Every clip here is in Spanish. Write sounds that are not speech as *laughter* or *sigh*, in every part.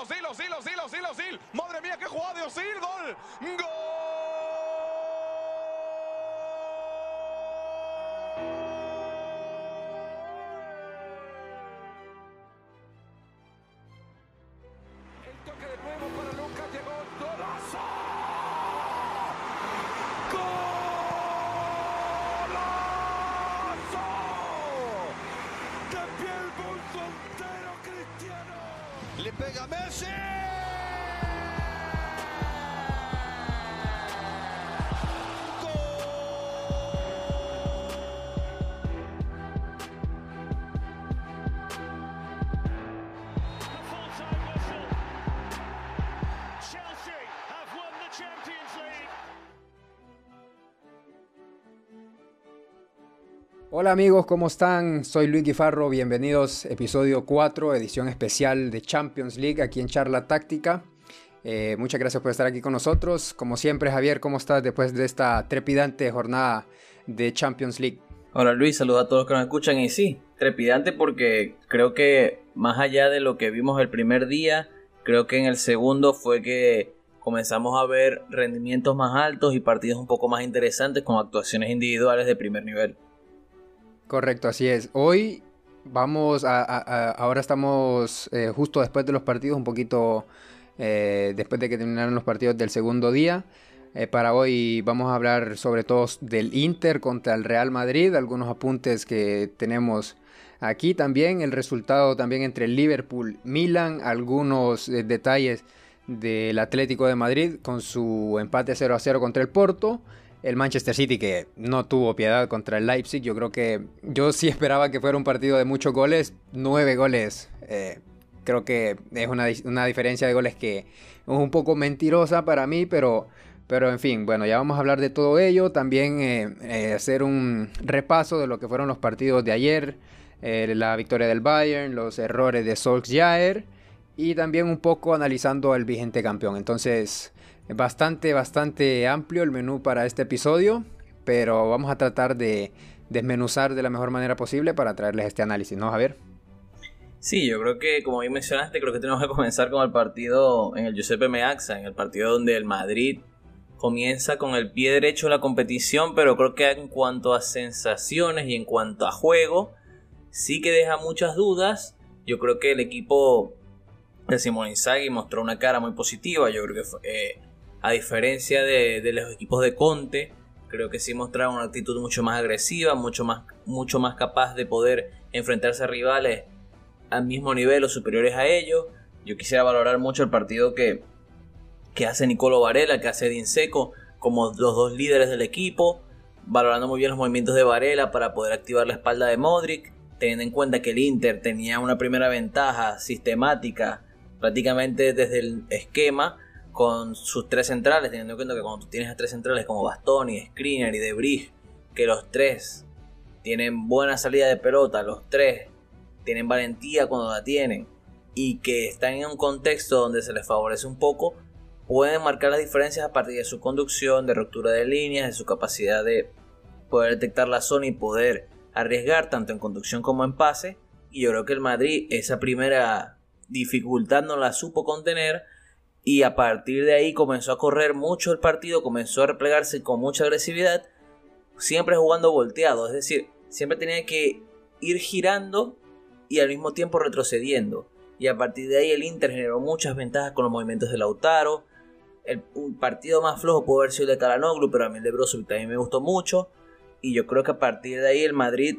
Osil, Osil, Osil, Osil, Osil. Madre mía, qué jugada de Osil. Gol. Gol. Hola amigos, ¿cómo están? Soy Luis Guifarro, bienvenidos episodio 4, edición especial de Champions League aquí en Charla Táctica. Eh, muchas gracias por estar aquí con nosotros. Como siempre, Javier, ¿cómo estás después de esta trepidante jornada de Champions League? Hola Luis, saludos a todos que nos escuchan y sí, trepidante porque creo que más allá de lo que vimos el primer día, creo que en el segundo fue que comenzamos a ver rendimientos más altos y partidos un poco más interesantes con actuaciones individuales de primer nivel. Correcto, así es. Hoy vamos a, ahora estamos eh, justo después de los partidos, un poquito eh, después de que terminaron los partidos del segundo día. Eh, para hoy vamos a hablar sobre todo del Inter contra el Real Madrid, algunos apuntes que tenemos aquí también, el resultado también entre Liverpool, Milan, algunos detalles del Atlético de Madrid con su empate 0 a 0 contra el Porto el Manchester City que no tuvo piedad contra el Leipzig. Yo creo que yo sí *laughs* esperaba que fuera un partido de muchos goles, nueve goles. Eh, creo que es una, diferencia de goles que es un poco mentirosa para mí, pero, pero en fin, bueno, ya vamos a hablar de todo ello. También eh, eh, hacer un repaso de lo que fueron los partidos de ayer, la victoria del Bayern, los errores de Solskjaer y también un poco analizando al vigente campeón. Entonces, bastante, bastante amplio el menú para este episodio, pero vamos a tratar de desmenuzar de la mejor manera posible para traerles este análisis, ¿no, Javier? Sí, yo creo que, como bien mencionaste, creo que tenemos que comenzar con el partido en el Giuseppe Meazza, en el partido donde el Madrid comienza con el pie derecho de la competición, pero creo que en cuanto a sensaciones y en cuanto a juego, sí que deja muchas dudas. Yo creo que el equipo de Simón Inzaghi mostró una cara muy positiva. Yo creo que fue, eh, a diferencia de, los equipos de Conte, creo que sí mostraron una actitud mucho más agresiva, mucho más, mucho más capaz de poder enfrentarse a rivales al mismo nivel o superiores a ellos. Yo quisiera valorar mucho el partido que, que hace Nicolo Varela, que hace Edin Seco, como los dos líderes del equipo, valorando muy bien los movimientos de Varela para poder activar la espalda de Modric, teniendo en cuenta que el Inter tenía una primera ventaja sistemática prácticamente desde el esquema con sus tres centrales, teniendo en cuenta que cuando tú tienes a tres centrales como Bastoni, Screener y Debris, que los tres tienen buena salida de pelota, los tres tienen valentía cuando la tienen y que están en un contexto donde se les favorece un poco, pueden marcar las diferencias a partir de su conducción, de ruptura de líneas, de su capacidad de poder detectar la zona y poder arriesgar tanto en conducción como en pase. Y yo creo que el Madrid esa primera dificultad no la supo contener y a partir de ahí comenzó a correr mucho el partido, comenzó a replegarse con mucha agresividad, siempre jugando volteado, es decir, siempre tenía que ir girando y al mismo tiempo retrocediendo. Y a partir de ahí el Inter generó muchas ventajas con los movimientos de Lautaro. El, partido más flojo pudo haber sido el de Kalanoglu, pero a mí el de Brozovic también me gustó mucho. Y yo creo que a partir de ahí el Madrid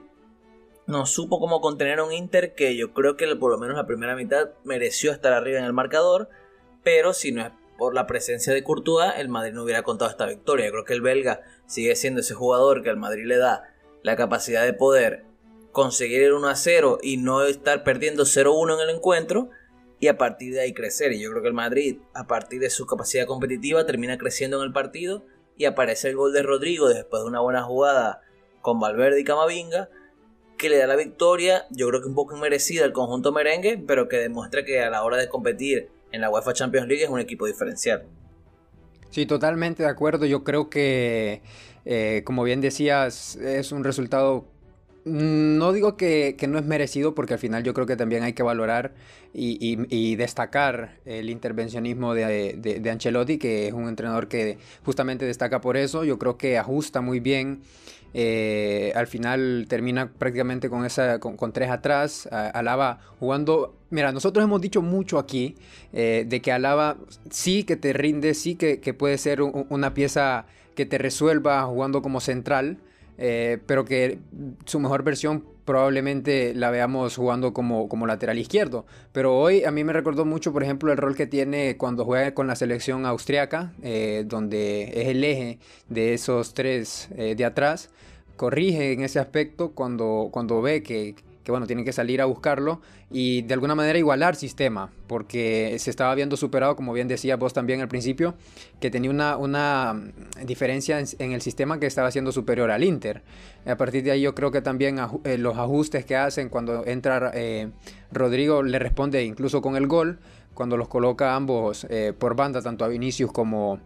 no supo cómo contener a un Inter que yo creo que por lo menos la primera mitad mereció estar arriba en el marcador pero si no es por la presencia de Courtois, el Madrid no hubiera contado esta victoria. Yo creo que el belga sigue siendo ese jugador que al Madrid le da la capacidad de poder conseguir el 1 a 0 y no estar perdiendo 0-1 en el encuentro y a partir de ahí crecer. Y yo creo que el Madrid, a partir de su capacidad competitiva, termina creciendo en el partido y aparece el gol de Rodrigo después de una buena jugada con Valverde y Camavinga que le da la victoria, yo creo que un poco inmerecida al conjunto merengue, pero que demuestra que a la hora de competir en la UEFA Champions League es un equipo diferencial. Sí, totalmente de acuerdo. Yo creo que, eh, como bien decías, es un resultado Mm, no digo que, no es merecido porque al final yo creo que también hay que valorar y, destacar el intervencionismo de, Ancelotti, que es un entrenador que justamente destaca por eso. Yo creo que ajusta muy bien. Eh, al final termina prácticamente con, esa, con, tres atrás. Alaba jugando. Mira, nosotros hemos dicho mucho aquí eh, de que Alaba sí que te rinde, sí que, puede ser una pieza que te resuelva jugando como central. Eh, pero que su mejor versión probablemente la veamos jugando como, como lateral izquierdo. Pero hoy a mí me recordó mucho, por ejemplo, el rol que tiene cuando juega con la selección austriaca, eh, donde es el eje de esos tres eh, de atrás. Corrige en ese aspecto cuando, cuando ve que, que bueno, tienen que salir a buscarlo y de alguna manera igualar sistema, porque se estaba viendo superado, como bien decía vos también al principio, que tenía una, una mm, diferencia en, el sistema que estaba siendo superior al Inter. A partir de ahí yo creo que también eh, los ajustes que hacen cuando entra eh, Rodrigo le responde incluso con el gol, cuando los coloca ambos eh, por banda, tanto a Vinicius como,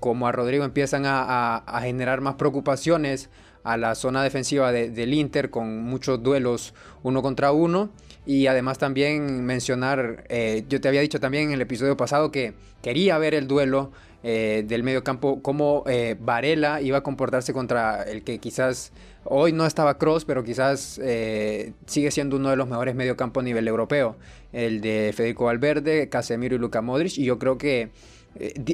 como a Rodrigo, empiezan a, a generar más preocupaciones a la zona defensiva del Inter con muchos duelos uno contra uno. Y además también mencionar, eh, yo te había dicho también en el episodio pasado que quería ver el duelo eh, del medio campo, cómo eh, Varela iba a comportarse contra el que quizás hoy no estaba Cross, pero quizás sigue siendo uno de los mejores mediocampo a nivel europeo, el de Federico Valverde, Casemiro y Luka Modric. Y yo creo que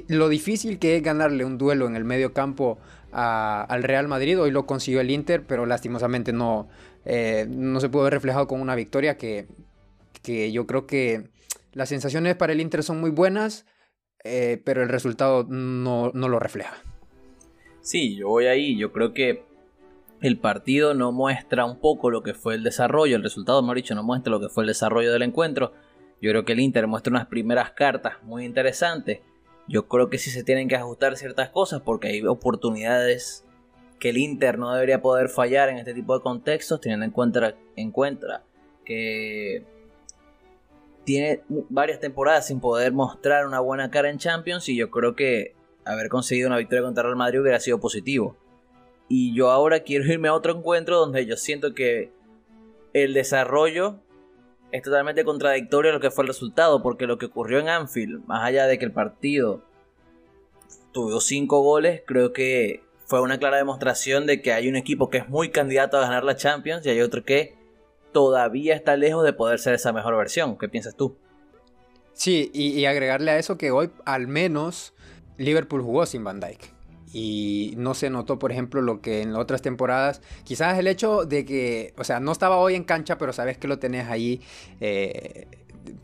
lo difícil que es ganarle un duelo en el medio campo al Real Madrid. Hoy lo consiguió el Inter, pero lastimosamente no, eh, no se pudo ver reflejado con una victoria que, que, yo creo que las sensaciones para el Inter son muy buenas, eh, pero el resultado no, no, lo refleja. Sí, yo voy ahí. Yo creo que el partido no muestra un poco lo que fue el desarrollo, el resultado, mejor dicho, no muestra lo que fue el desarrollo del encuentro. Yo creo que el Inter muestra unas primeras cartas muy interesantes yo creo que sí se tienen que ajustar ciertas cosas porque hay oportunidades que el Inter no debería poder fallar en este tipo de contextos, teniendo en cuenta, en cuenta que tiene varias temporadas sin poder mostrar una buena cara en Champions y yo creo que haber conseguido una victoria contra Real Madrid hubiera sido positivo. Y yo ahora quiero irme a otro encuentro donde yo siento que el desarrollo es totalmente contradictorio a lo que fue el resultado, porque lo que ocurrió en Anfield, más allá de que el partido tuvo cinco goles, creo que fue una clara demostración de que hay un equipo que es muy candidato a ganar la Champions y hay otro que todavía está lejos de poder ser esa mejor versión. ¿Qué piensas tú? Sí, y, y agregarle a eso que hoy al menos Liverpool jugó sin Van Dyke y no se notó, por ejemplo, lo que en otras temporadas, quizás el hecho de que, o sea, no estaba hoy en cancha, pero sabes que lo tenés ahí eh,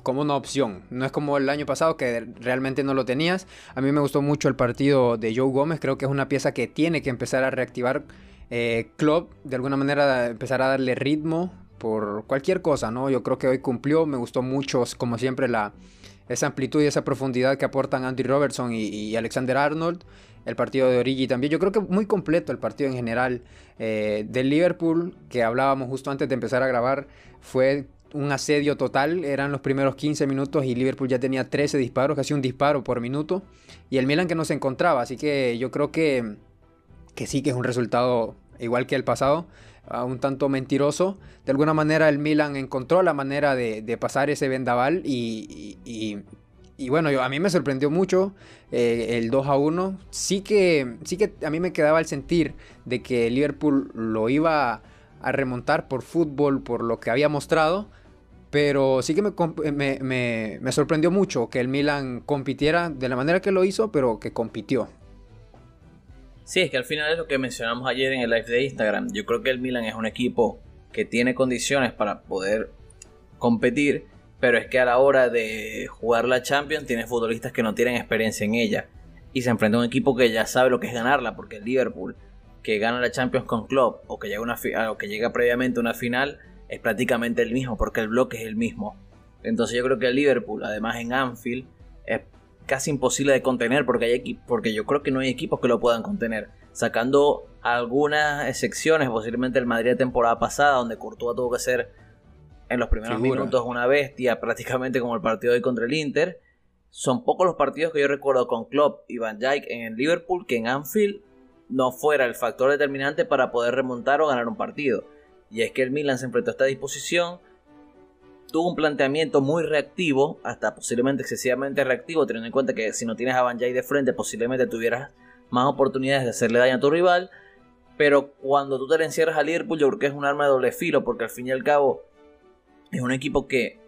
como una opción. No es como el año pasado que realmente no lo tenías. A mí me gustó mucho el partido de Joe Gómez, creo que es una pieza que tiene que empezar a reactivar eh, Club, de alguna manera empezar a darle ritmo por cualquier cosa, ¿no? Yo creo que hoy cumplió, me gustó mucho, como siempre, la, esa amplitud y esa profundidad que aportan Andy Robertson y Alexander Arnold el partido de Origi también. Yo creo que muy completo el partido en general eh, del Liverpool, que hablábamos justo antes de empezar a grabar, fue un asedio total, eran los primeros 15 minutos y Liverpool ya tenía 13 disparos, casi un disparo por minuto, y el Milan que no se encontraba, así que yo creo que, que sí que es un resultado igual que el pasado, un tanto mentiroso. De alguna manera el Milan encontró la manera de, pasar ese vendaval y, y bueno, yo, a mí me sorprendió mucho eh, el 2 a 1. Sí que, sí que a mí me quedaba el sentir de que Liverpool lo iba a remontar por fútbol, por lo que había mostrado. Pero sí que me, me, sorprendió mucho que el Milan compitiera de la manera que lo hizo, pero que compitió. Sí, es que al final es lo que mencionamos ayer en el live de Instagram. Yo creo que el Milan es un equipo que tiene condiciones para poder competir pero es que a la hora de jugar la Champions tiene futbolistas que no tienen experiencia en ella y se enfrenta a un equipo que ya sabe lo que es ganarla, porque el Liverpool que gana la Champions con Klopp o que llega, que llega previamente a una final es prácticamente el mismo, porque el bloque es el mismo. Entonces yo creo que el Liverpool, además en Anfield, es casi imposible de contener porque, hay porque yo creo que no hay equipos que lo puedan contener. Sacando algunas excepciones, posiblemente el Madrid de temporada pasada, donde Courtois tuvo que ser en los primeros minutos una bestia, *laughs* prácticamente como el partido de hoy contra el Inter. Son pocos los partidos que yo recuerdo con Klopp y Van Dijk en el Liverpool que en Anfield no fuera el factor determinante para poder remontar o ganar un partido. Y es que el Milan se enfrentó a esta disposición, tuvo un planteamiento muy reactivo, hasta posiblemente excesivamente reactivo, teniendo en cuenta que si no tienes a Banjay de frente, posiblemente tuvieras más oportunidades de hacerle daño a tu rival. Pero cuando tú te le encierras a Liverpool, yo creo que es un arma de doble filo, porque al fin y al cabo es un equipo que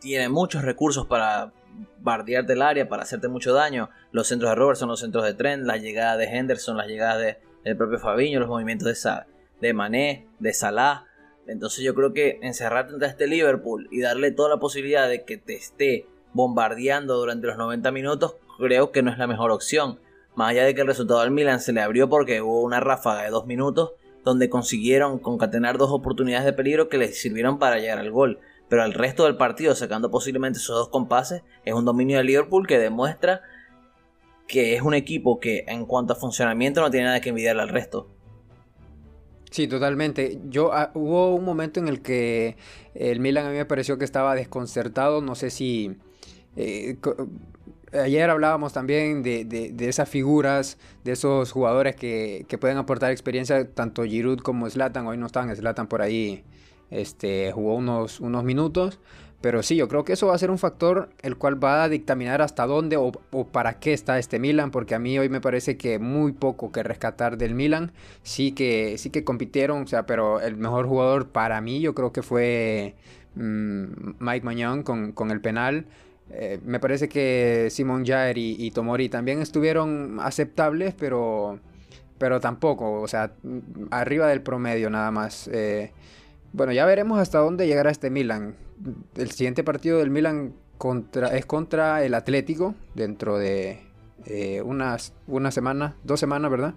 tiene muchos recursos para bardearte el área, para hacerte mucho daño. Los centros de Robertson, los centros de Trent, la llegada de Henderson, las llegadas de, del propio Fabiño, los movimientos de, de Mané, de Salah. Entonces yo creo que encerrarte ante este Liverpool y darle toda la posibilidad de que te esté bombardeando durante los 90 minutos, creo que no es la mejor opción. Más allá de que el resultado del Milan se le abrió porque hubo una ráfaga de dos minutos donde consiguieron concatenar dos oportunidades de peligro que les sirvieron para llegar al gol. Pero el resto del partido, sacando posiblemente esos dos compases, es un dominio de Liverpool que demuestra que es un equipo que en cuanto a funcionamiento no tiene nada que envidiarle al resto. Sí, totalmente. Yo ah, hubo un momento en el que el Milan a mí me pareció que estaba desconcertado. No sé si eh, ayer hablábamos también de, esas figuras, de esos jugadores que, pueden aportar experiencia, tanto Giroud como Zlatan. Hoy no están, Zlatan por ahí este, jugó unos, unos minutos. Pero sí, yo creo que eso va a ser un factor el cual va a dictaminar hasta dónde o, para qué está este Milan, porque a mí hoy me parece que muy poco que rescatar del Milan. Sí que, sí que compitieron, o sea, pero el mejor jugador para mí yo creo que fue mm, Mike Mañón con, con, el penal. Eh, me parece que Simon Jair y, Tomori también estuvieron aceptables, pero, pero tampoco, o sea, arriba del promedio nada más. Eh, bueno, ya veremos hasta dónde llegará este Milan el siguiente partido del Milan contra, es contra el Atlético dentro de eh, unas, una semana, dos semanas, ¿verdad?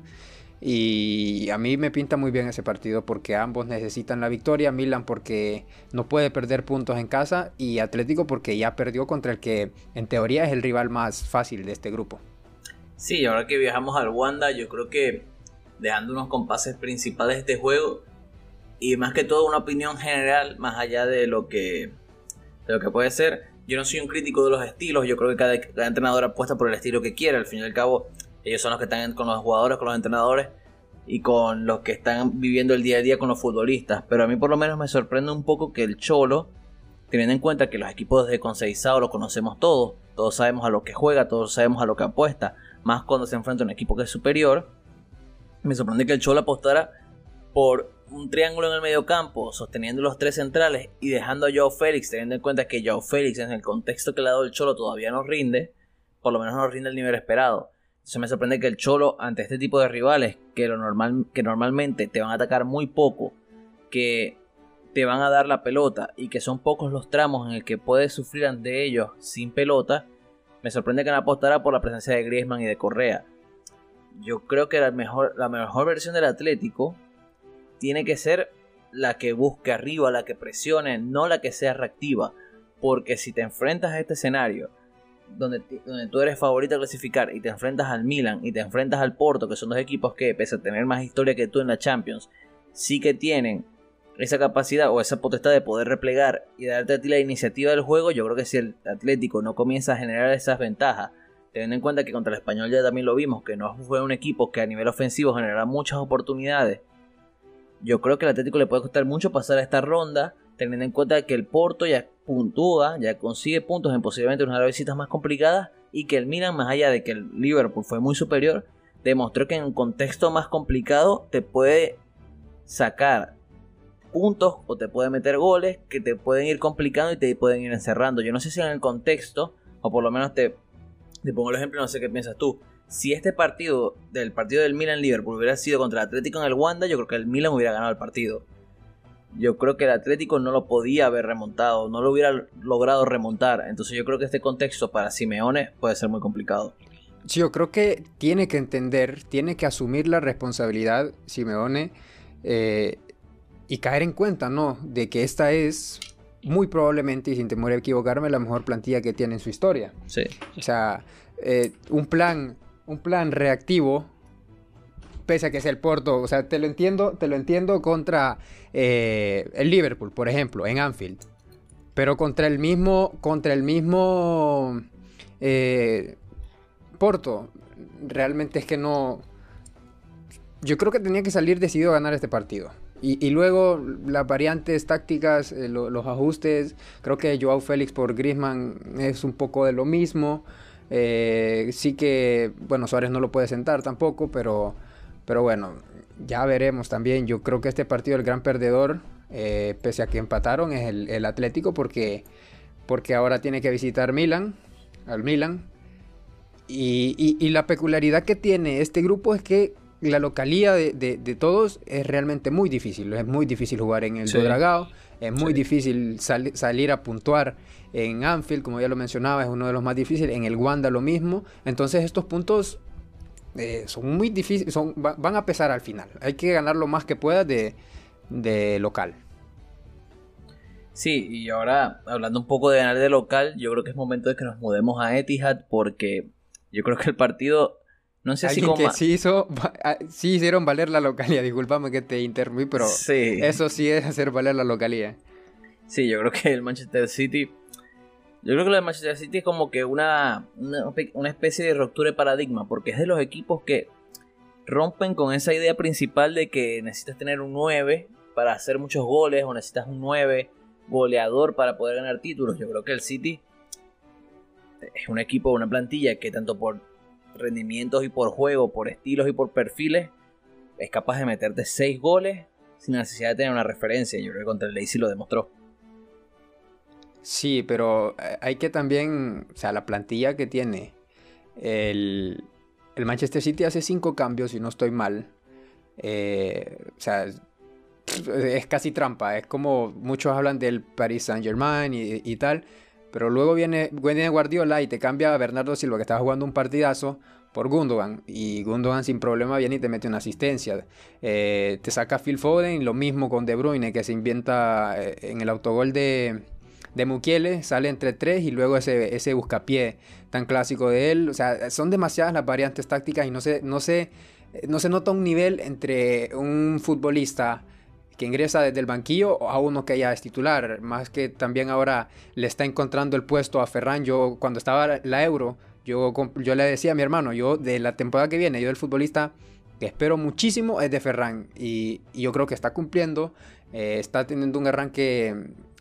Y a mí me pinta muy bien ese partido porque ambos necesitan la victoria. Milan porque no puede perder puntos en casa y Atlético porque ya perdió contra el que en teoría es el rival más fácil de este grupo. Sí, ahora que viajamos al Wanda, yo creo que dejando unos compases principales de este juego, y más que todo una opinión general, más allá de lo que, de lo que puede ser. Yo no soy un crítico de los estilos, yo creo que cada, entrenador apuesta por el estilo que quiera, al fin y al cabo ellos son los que están con los jugadores, con los entrenadores y con los que están viviendo el día a día con los futbolistas. Pero a mí por lo menos me sorprende un poco que el Cholo, teniendo en cuenta que los equipos de Conceizado lo conocemos todos, todos sabemos a lo que juega, todos sabemos a lo que apuesta, más cuando se enfrenta a un equipo que es superior, me sorprende que el Cholo apostara por un triángulo en el medio campo, sosteniendo los tres centrales y dejando a Joe Félix, teniendo en cuenta que Joe Félix en el contexto que le ha dado el Cholo todavía no rinde, por lo menos no rinde el nivel esperado. Entonces me sorprende que el Cholo, ante este tipo de rivales, que, lo normal, que normalmente te van a atacar muy poco, que te van a dar la pelota y que son pocos los tramos en el que puedes sufrir ante ellos sin pelota, me sorprende que no apostara por la presencia de Griezmann y de Correa. Yo creo que la mejor, la mejor versión del Atlético tiene que ser la que busque arriba, la que presione, no la que sea reactiva. Porque si te enfrentas a este escenario, donde, donde tú eres favorito a clasificar, y te enfrentas al Milan y te enfrentas al Porto, que son dos equipos que, pese a tener más historia que tú en la Champions, sí que tienen esa capacidad o esa potestad de poder replegar y darte a ti la iniciativa del juego, yo creo que si el Atlético no comienza a generar esas ventajas, teniendo en cuenta que contra el Español ya también lo vimos, que no fue un equipo que a nivel ofensivo generara muchas oportunidades yo creo que el Atlético le puede costar mucho pasar a esta ronda, teniendo en cuenta que el Porto ya puntúa, ya consigue puntos en posiblemente una de las visitas más complicadas y que el Milan, más allá de que el Liverpool fue muy superior, demostró que en un contexto más complicado te puede sacar puntos o te puede meter goles que te pueden ir complicando y te pueden ir encerrando. Yo no sé si en el contexto, o por lo menos te, te pongo el ejemplo, no sé qué piensas tú si este partido del partido del Milan-Liverpool hubiera sido contra el Atlético en el Wanda, yo creo que el Milan hubiera ganado el partido. Yo creo que el Atlético no lo podía haber remontado, no lo hubiera logrado remontar. Entonces yo creo que este contexto para Simeone puede ser muy complicado. Sí, yo creo que tiene que entender, tiene que asumir la responsabilidad Simeone eh, y caer en cuenta, ¿no? De que esta es muy probablemente, y sin temor a equivocarme, la mejor plantilla que tiene en su historia. Sí. O sea, eh, un plan un plan reactivo, pese a que es el Porto, o sea, te lo entiendo, te lo entiendo contra eh, el Liverpool, por ejemplo, en Anfield. Pero contra el mismo, contra el mismo eh, Porto, realmente es que no. Yo creo que tenía que salir decidido a ganar este partido. Y, luego las variantes tácticas, eh, los ajustes, creo que Joao Félix por Griezmann es un poco de lo mismo. Eh, sí que, bueno, Suárez no lo puede sentar tampoco, pero, pero bueno, ya veremos también. Yo creo que este partido, el gran perdedor, eh, pese a que empataron, es el, Atlético porque, porque ahora tiene que visitar Milan, al Milan. Y, la peculiaridad que tiene este grupo es que la localía de, todos es realmente muy difícil. Es muy difícil jugar en el sí. es muy difícil salir a puntuar en Anfield, como ya lo mencionaba, es uno de los más difíciles. En el Wanda lo mismo. Entonces estos puntos eh, son muy difíciles, son, van a pesar al final. Hay que ganar lo más que pueda de, de local. Sí, y ahora hablando un poco de ganar de local, yo creo que es momento de que nos mudemos a Etihad porque yo creo que el partido no sé si como... que sí hizo, ah, sí hicieron valer la localidad, discúlpame que te interrumpí, pero eso sí es hacer valer la localidad. Sí, yo creo que el Manchester City, yo creo que lo de Manchester City es como que una, una, especie de ruptura de paradigma, porque es de los equipos que rompen con esa idea principal de que necesitas tener un 9 para hacer muchos goles o necesitas un 9 goleador para poder ganar títulos. Yo creo que el City es un equipo, una plantilla que tanto por rendimientos y por juego, por estilos y por perfiles, es capaz de meterte 6 goles sin necesidad de tener una referencia. Yo creo que contra el Leipzig lo demostró. Sí, pero eh, hay que también, o sea, la plantilla que tiene el, el Manchester City hace 5 cambios, y no estoy mal. Eh, o sea, es casi trampa. Es como muchos hablan del Paris Saint Germain y, tal. Pero luego viene, viene Guardiola y te cambia a Bernardo Silva, que estaba jugando un partidazo, por Gundogan. Y Gundogan sin problema viene y te mete una asistencia. Eh, te saca Phil Foden, lo mismo con De Bruyne, que se inventa eh, en el autogol de, de Mukiele, sale entre tres y luego ese, ese buscapié tan clásico de él. O sea, son demasiadas las variantes tácticas y no se, no se, no se nota un nivel entre un futbolista que ingresa desde el banquillo a uno que ya es titular. Más que también ahora le está encontrando el puesto a Ferran. Yo cuando estaba la Euro, yo, yo le decía a mi hermano, yo de la temporada que viene, yo del futbolista que espero muchísimo es de Ferran. Y, yo creo que está cumpliendo. Eh, está teniendo un arranque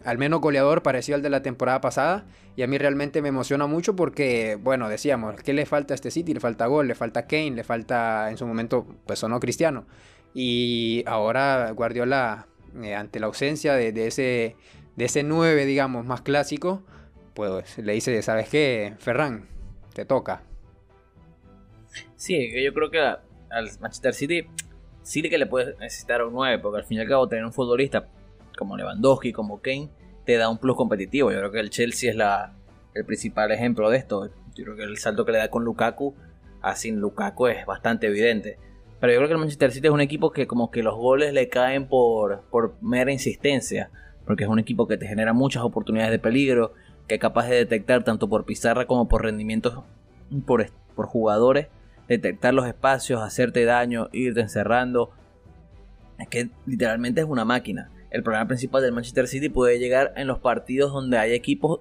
al menos goleador parecido al de la temporada pasada. Y a mí realmente me emociona mucho porque, bueno, decíamos, ¿qué le falta a este City? Le falta gol, le falta Kane, le falta en su momento, pues o no Cristiano. Y ahora Guardiola, eh, ante la ausencia de, ese, de ese 9, digamos, más clásico, pues le dice, ¿sabes qué? Ferran, te toca. Sí, yo creo que al Manchester City sí que le puedes necesitar un 9, porque al fin y al cabo tener un futbolista como Lewandowski, como Kane, te da un plus competitivo. Yo creo que el Chelsea es la, el principal ejemplo de esto. Yo creo que el salto que le da con Lukaku a sin Lukaku es bastante evidente. Pero yo creo que el Manchester City es un equipo que como que los goles le caen por, por mera insistencia. Porque es un equipo que te genera muchas oportunidades de peligro, que es capaz de detectar tanto por pizarra como por rendimientos por, por jugadores, detectar los espacios, hacerte daño, irte encerrando. Es que literalmente es una máquina. El problema principal del Manchester City puede llegar en los partidos donde hay equipos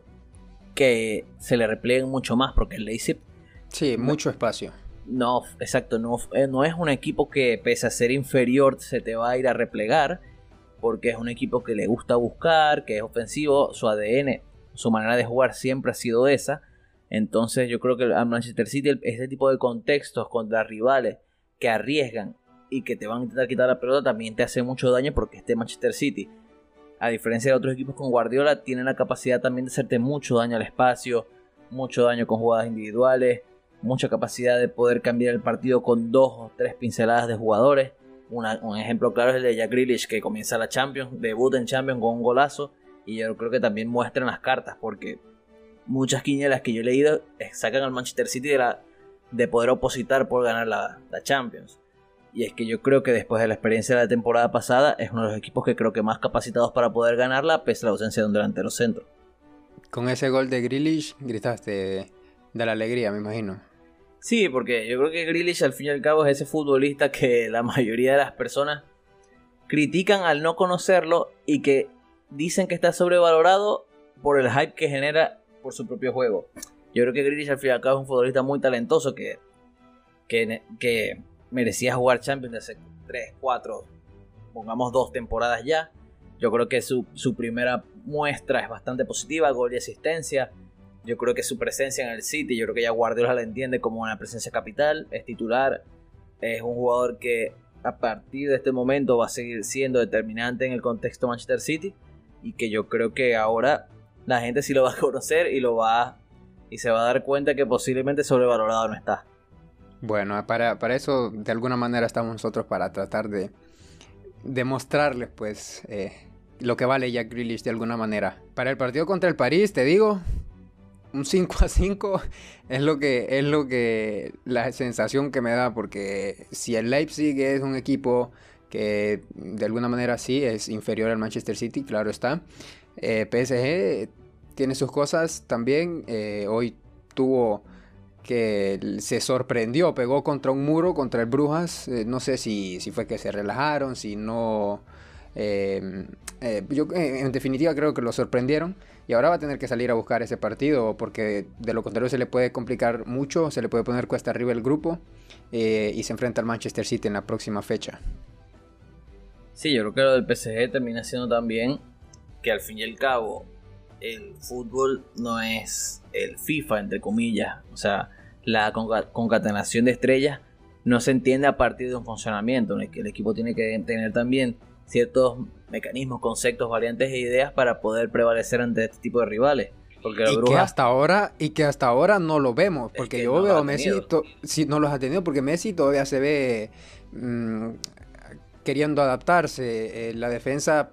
que se le replieguen mucho más, porque el Leipzig... Sí, mucho espacio. No, exacto, no, eh, no es un equipo que pese a ser inferior se te va a ir a replegar, porque es un equipo que le gusta buscar, que es ofensivo, su ADN, su manera de jugar siempre ha sido esa. Entonces yo creo que a Manchester City este tipo de contextos contra rivales que arriesgan y que te van a intentar quitar la pelota también te hace mucho daño porque este Manchester City, a diferencia de otros equipos con Guardiola, tiene la capacidad también de hacerte mucho daño al espacio, mucho daño con jugadas individuales, mucha capacidad de poder cambiar el partido con dos o tres pinceladas de jugadores. un ejemplo claro es el de Jack Grealish que comienza la Champions, debuta en Champions con un golazo y yo creo que también muestran las cartas porque muchas quinielas que yo he leído sacan al Manchester City de, poder opositar por ganar la Champions. Y es que yo creo que después de la experiencia de la temporada pasada es uno de los equipos que creo que más capacitados para poder ganarla pese a la ausencia de un delantero centro. Con ese gol de Grealish gritaste de la alegría, me imagino. Sí, porque yo creo que Grealish al fin y al cabo es ese futbolista que la mayoría de las personas critican al no conocerlo y que dicen que está sobrevalorado por el hype que genera por su propio juego. Yo creo que Grealish al fin y al cabo es un futbolista muy talentoso que, que, que merecía jugar Champions de hace 3, 4, pongamos dos temporadas ya. Yo creo que su, su primera muestra es bastante positiva, gol y asistencia. Yo creo que su presencia en el City, yo creo que ya Guardiola la entiende como una presencia capital, es titular, es un jugador que a partir de este momento va a seguir siendo determinante en el contexto Manchester City y que yo creo que ahora la gente sí lo va a *laughs* conocer y lo va y se va a dar cuenta que posiblemente sobrevalorado no está. Bueno, para, para eso de alguna manera estamos nosotros para tratar de demostrarles pues eh, lo que vale Jack Grealish de alguna manera. Para el partido contra el París, te digo, un 5 a 5 *laughs* es lo que es lo que la sensación que me da porque si el Leipzig es un equipo que de alguna manera sí es inferior al Manchester City, claro está. Eh, PSG tiene sus cosas también. Eh, hoy tuvo que se sorprendió, pegó contra un muro, contra el Brujas. Eh, no sé si, si, fue que se relajaron, si no. yo en definitiva creo que lo sorprendieron y ahora va a tener que salir a buscar ese partido porque de lo contrario se le puede complicar mucho, se le puede poner cuesta arriba el grupo y se enfrenta al Manchester City en la próxima fecha. Sí, yo creo que lo del PSG termina siendo también que al fin y al cabo el fútbol no es el FIFA, entre comillas. O sea, la concatenación de estrellas no se entiende a partir de un funcionamiento. El equipo tiene que tener también ciertos mecanismos, conceptos, variantes e ideas para poder prevalecer ante este tipo de rivales. Porque y que hasta ahora y que hasta ahora no lo vemos porque yo veo a Messi si no los ha tenido porque Messi todavía se ve mm, queriendo adaptarse. Eh, la defensa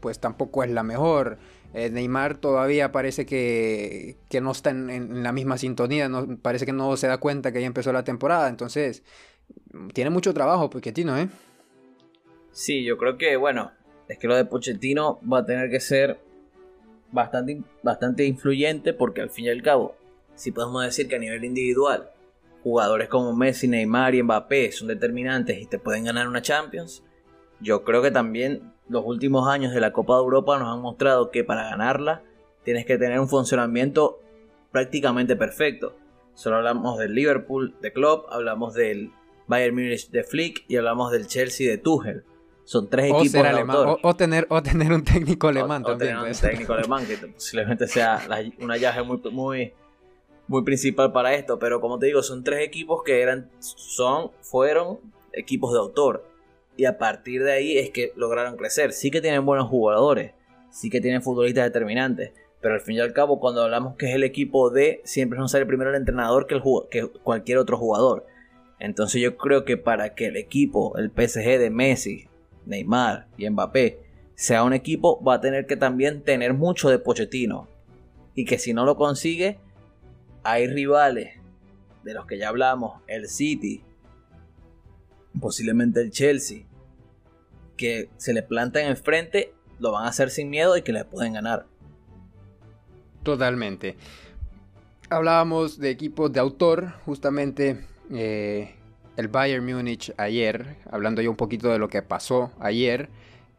pues tampoco es la mejor. Eh, Neymar todavía parece que, no está en, la misma sintonía, no, parece que no se da cuenta que ya empezó la temporada, entonces tiene mucho trabajo Pochettino, ¿eh? Sí, yo creo que, bueno, es que lo de Pochettino va a tener que ser bastante, bastante influyente porque al fin y al cabo, si podemos decir que a nivel individual, jugadores como Messi, Neymar y Mbappé son determinantes y te pueden ganar una Champions, yo creo que también los últimos años de la Copa de Europa nos han mostrado que para ganarla tienes que tener un funcionamiento prácticamente perfecto. Solo hablamos del Liverpool de Klopp, hablamos del Bayern Munich de Flick y hablamos del Chelsea de Tuchel. Son tres equipos de alemán, o, tener, o tener un técnico alemán o, también. tener un técnico alemán que *laughs* posiblemente sea una llave muy, muy, muy principal para esto. Pero como te digo, son tres equipos que eran, son, fueron equipos de autor y a partir de ahí es que lograron crecer. Sí que tienen buenos jugadores, sí que tienen futbolistas determinantes, pero al fin y al cabo cuando hablamos que es el equipo de, siempre es ser primero el entrenador que, el que cualquier otro jugador. Entonces yo creo que para que el equipo, el PSG de Messi, Neymar y Mbappé, sea un equipo, va a tener que también tener mucho de Pochettino. Y que si no lo consigue, hay rivales de los que ya hablamos, el City, posiblemente el Chelsea, que se le plantan enfrente, lo van a hacer sin miedo y que le pueden ganar. Totalmente. Hablábamos de equipos de autor, justamente eh, el Bayern Múnich ayer, hablando yo un poquito de lo que pasó ayer.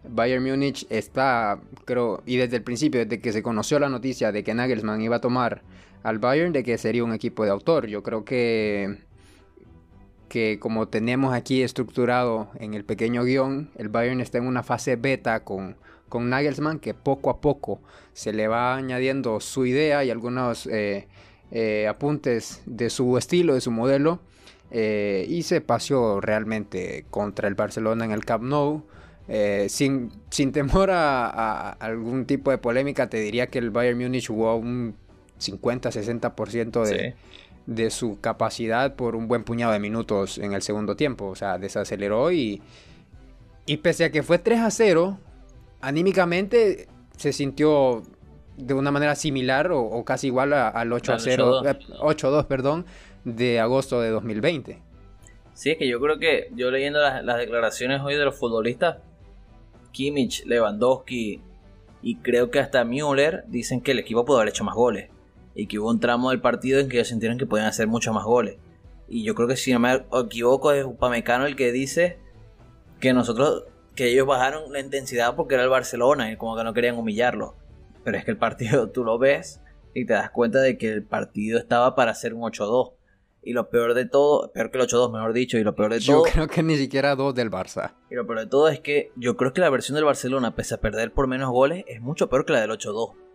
Bayern Múnich está, creo, y desde el principio, desde que se conoció la noticia de que Nagelsmann iba a tomar al Bayern, de que sería un equipo de autor. Yo creo que que como tenemos aquí estructurado en el pequeño guion, el Bayern está en una fase beta con, con Nagelsmann que poco a poco se le va añadiendo su idea y algunos eh, eh, apuntes de su estilo, de su modelo. Eh, y se paseó realmente contra el Barcelona en el Camp Nou. sin, sin, temor a, algún tipo de polémica, te diría que el Bayern Múnich jugó un 50-60% de, de su capacidad por un buen puñado de minutos en el segundo tiempo. O sea, desaceleró y, y pese a que fue 3 a 0, anímicamente se sintió de una manera similar o, casi igual al 8 a 0, 8 2, perdón, de agosto de 2020. Sí, es que yo creo que yo leyendo las, las declaraciones hoy de los futbolistas, Kimmich, Lewandowski y creo que hasta Müller dicen que el equipo pudo haber hecho más goles y que hubo un tramo del partido en que ellos sintieron que podían hacer muchos más goles. Y yo creo que si no me equivoco es Upamecano el que dice que nosotros, que ellos bajaron la intensidad porque era el Barcelona y como que no querían humillarlo. Pero es que el partido *laughs* tú lo ves y te das cuenta de que el partido estaba para hacer un 8-2. Y lo peor de todo, peor que el 8-2, mejor dicho, y lo peor de todo. Yo creo que ni siquiera dos del Barça. Y lo peor de todo es que yo creo que la versión del Barcelona, pese a perder por menos goles, es mucho peor que la del 8-2.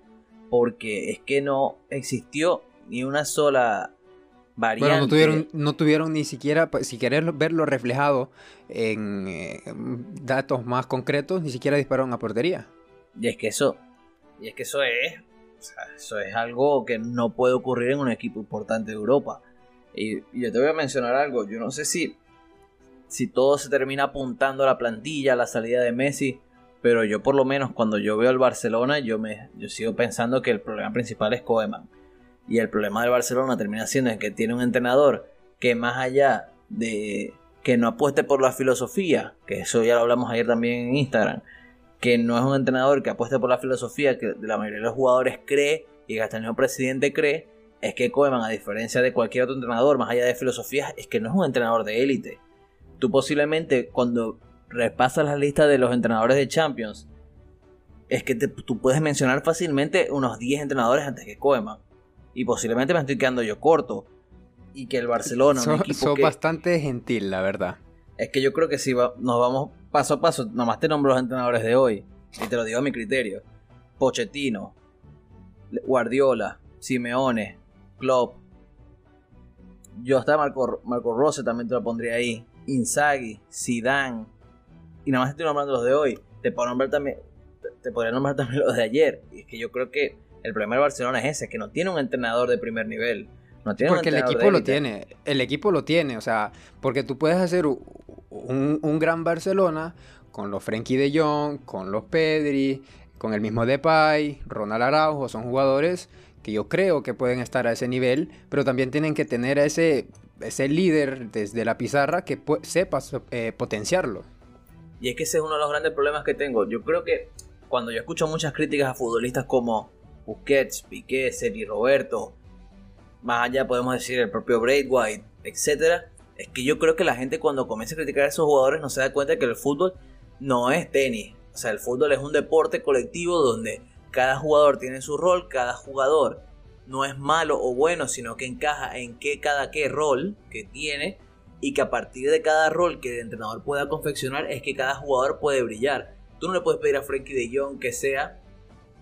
Porque es que no existió ni una sola variante. Bueno, no tuvieron, no tuvieron ni siquiera, pues, si querés verlo reflejado en eh, datos más concretos, ni siquiera dispararon a portería. Y es que eso, y es que eso es, eso es algo que no puede ocurrir en un equipo importante de Europa. Y, yo te voy a mencionar algo, yo no sé si, si todo se termina apuntando a la plantilla, a la salida de Messi, pero yo por lo menos cuando yo veo al Barcelona, yo, me, yo sigo pensando que el problema principal es Koeman. Y el problema del Barcelona termina siendo que tiene un entrenador que más allá de que no apueste por la filosofía, que eso ya lo hablamos ayer también en Instagram, que no es un entrenador que apueste por la filosofía que la mayoría de los jugadores cree y que hasta el nuevo presidente cree, es que Koeman, a diferencia de cualquier otro entrenador, más allá de filosofías, es que no es un entrenador de élite. Tú posiblemente cuando repasas la lista de los entrenadores de Champions, es que tú puedes mencionar fácilmente unos 10 entrenadores antes que Koeman. Y posiblemente me estoy quedando yo corto. Y que el Barcelona... Son bastante gentil, la verdad. Es que yo creo que si nos vamos paso a paso, nomás te nombro los entrenadores de hoy. Y te lo digo a mi criterio. Pochettino, Guardiola, Simeone, Klopp. Yo hasta Marco, Marco Rose también te lo pondría ahí. Inzaghi, Zidane. Y nada más estoy nombrando los de hoy. Te puedo nombrar también, te podría nombrar también los de ayer. Y es que yo creo que el problema de Barcelona es ese, que no tiene un entrenador de primer nivel. No tiene porque el equipo lo tiene, el equipo lo tiene, o sea, porque tú puedes hacer un, gran Barcelona con los Frenkie de Jong, con los Pedri, con el mismo Depay, Ronald Araujo, son jugadores que yo creo que pueden estar a ese nivel, pero también tienen que tener a ese, ese líder desde la pizarra que sepa eh, potenciarlo. Y es que ese es uno de los grandes problemas que tengo. Yo creo que cuando yo escucho muchas críticas a futbolistas como Busquets, Piqué, Sergi Roberto, más allá podemos decir el propio Braithwaite, etc. Es que yo creo que la gente cuando comienza a criticar a esos jugadores no se da cuenta que el fútbol no es tenis. O sea, el fútbol es un deporte colectivo donde cada jugador tiene su rol, cada jugador no es malo o bueno, sino que encaja en qué cada qué rol que tiene y que a partir de cada rol que el entrenador pueda confeccionar es que cada jugador puede brillar. Tú no le puedes pedir a Frankie de Jong que sea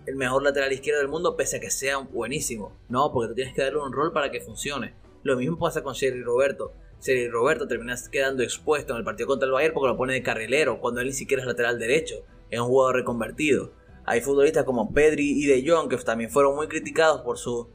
el mejor lateral izquierdo del mundo pese a que sea buenísimo. No, porque tú tienes que darle un rol para que funcione. Lo mismo pasa con Sherry Roberto. Sherry Roberto termina quedando expuesto en el partido contra el Bayern porque lo pone de carrilero, cuando él ni siquiera es lateral derecho. Es un jugador reconvertido. Hay futbolistas como Pedri y De Jong que también fueron muy criticados por su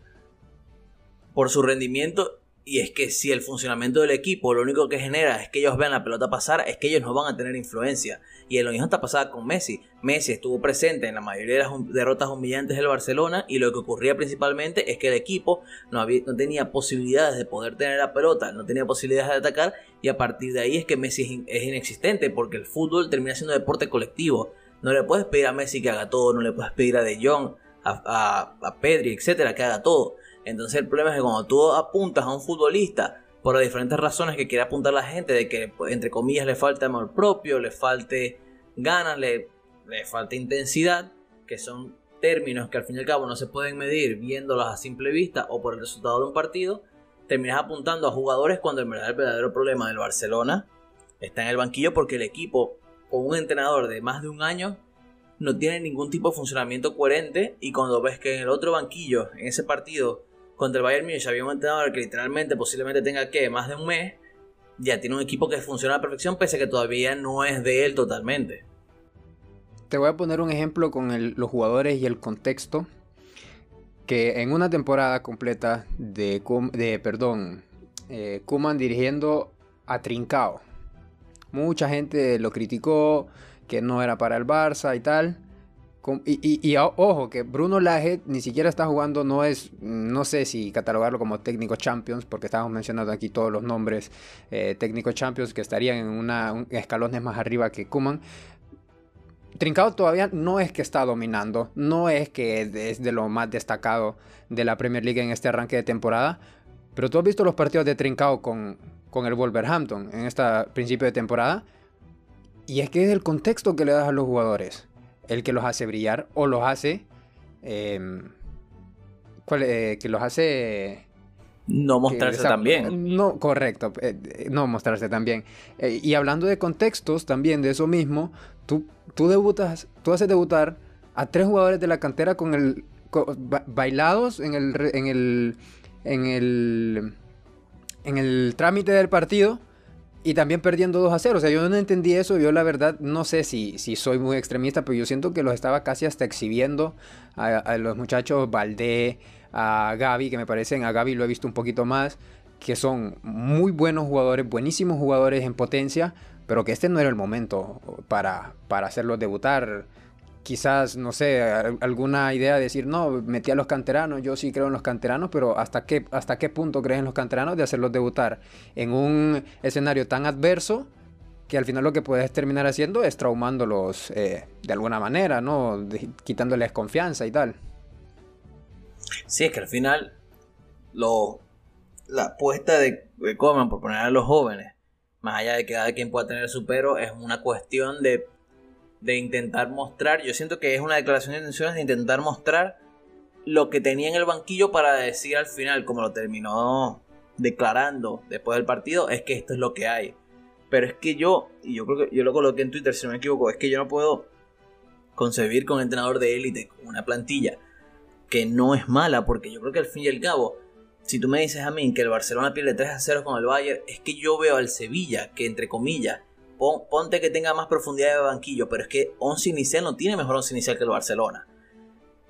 por su rendimiento y es que si el funcionamiento del equipo lo único que genera es que ellos vean la pelota pasar, es que ellos no van a tener influencia. Y lo mismo está pasando con Messi. Messi estuvo presente en la mayoría de las derrotas humillantes del Barcelona y lo que ocurría principalmente es que el equipo no, había, no tenía posibilidades de poder tener la pelota, no tenía posibilidades de atacar y a partir de ahí es que Messi es, inexistente porque el fútbol termina siendo deporte colectivo. No le puedes pedir a Messi que haga todo, no le puedes pedir a De Jong, a Pedri, etcétera, que haga todo entonces el problema es que cuando tú apuntas a un futbolista por las diferentes razones que quiere apuntar la gente, de que pues, entre comillas le falta amor propio, le falte ganas, le, le falta intensidad, que son términos que al fin y al cabo no se pueden medir viéndolos a simple vista o por el resultado de un partido, terminas apuntando a jugadores cuando el verdadero, el verdadero problema del Barcelona está en el banquillo porque el equipo con un entrenador de más de un año no tiene ningún tipo de funcionamiento coherente y cuando ves que en el otro banquillo, en ese partido, contra el Bayern Munich había un entrenador que literalmente posiblemente tenga que más de un mes, ya tiene un equipo que funciona a la perfección pese a que todavía no es de él totalmente. Te voy a poner un ejemplo con los jugadores y el contexto. Que en una temporada completa de, de perdón, eh, Kuman dirigiendo a Trincao. Mucha gente lo criticó, que no era para el Barça y tal. Y, ojo, que Bruno Lage ni siquiera está jugando, no es, no sé si catalogarlo como técnico Champions, porque estamos mencionando aquí todos los nombres eh, técnico Champions que estarían en una escalones más arriba que Kuman. Trincao todavía no es que está dominando, no es que es de lo más destacado de la Premier League en este arranque de temporada, pero tú has visto los partidos de Trincao con, con el Wolverhampton en este principio de temporada, y es que es el contexto que le das a los jugadores el que los hace brillar o los hace... Em, ¿cuál, eh, que los hace... no mostrarse también. No, correcto, eh, no mostrarse también. Eh, y hablando de contextos también de eso mismo, tú, tú debutas, tú haces debutar a tres jugadores de la cantera con el bailados en el en el en el en el trámite del partido y también perdiendo 2 a 0. O sea, yo no entendí eso. Yo la verdad no sé si, si soy muy extremista, pero yo siento que los estaba casi hasta exhibiendo a, a los muchachos Valdé, a Gaby, que me parecen, a Gaby lo he visto un poquito más, que son muy buenos jugadores, buenísimos jugadores en potencia, pero que este no era el momento para, para hacerlos debutar. Quizás, no sé, alguna idea de decir, no, metí a los canteranos, yo sí creo en los canteranos, pero ¿hasta qué, hasta qué punto creen los canteranos de hacerlos debutar en un escenario tan adverso que al final lo que puedes terminar haciendo es traumándolos eh, de alguna manera, ¿no? quitándoles confianza y tal. Sí, es que al final lo, la apuesta de, Coman por poner a los jóvenes, más allá de que cada quien pueda tener su pero, es una cuestión de, de intentar mostrar, yo siento que es una declaración de intenciones de intentar mostrar lo que tenía en el banquillo para decir al final, como lo terminó declarando después del partido, es que esto es lo que hay. Pero es que yo, y yo creo que yo lo coloqué en Twitter si no me equivoco, es que yo no puedo concebir con un entrenador de élite, con una plantilla que no es mala, porque yo creo que al fin y al cabo, si tú me dices a mí que el Barcelona pierde 3 a 0 con el Bayern, es que yo veo al Sevilla, que entre comillas, ponte que tenga más profundidad de banquillo, pero es que 11 inicial no tiene mejor 11 inicial que el Barcelona.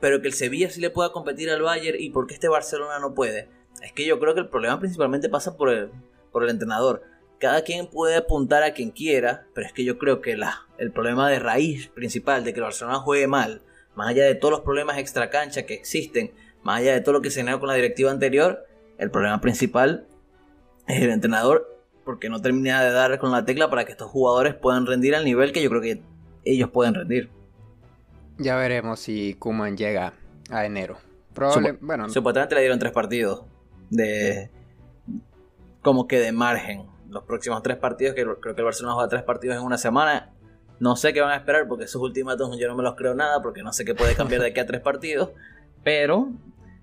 Pero que el Sevilla sí le pueda competir al Bayern y porque este Barcelona no puede. Es que yo creo que el problema principalmente pasa por el, por el entrenador. Cada quien puede apuntar a quien quiera, pero es que yo creo que la, el problema de raíz principal de que el Barcelona juegue mal más allá de todos los problemas extracancha que existen, más allá de todo lo que se generó con la directiva anterior, el problema principal es el entrenador porque no termina de dar con la tecla para que estos jugadores puedan rendir al nivel que yo creo que ellos pueden rendir. Ya veremos si Kuman llega a enero. bueno, supuestamente le dieron tres partidos de como que de margen. Los próximos tres partidos, que creo que el Barcelona juega tres partidos en una semana, no sé qué van a esperar porque esos ultimátumos yo no me los creo nada porque no sé qué puede cambiar de aquí a tres partidos. Pero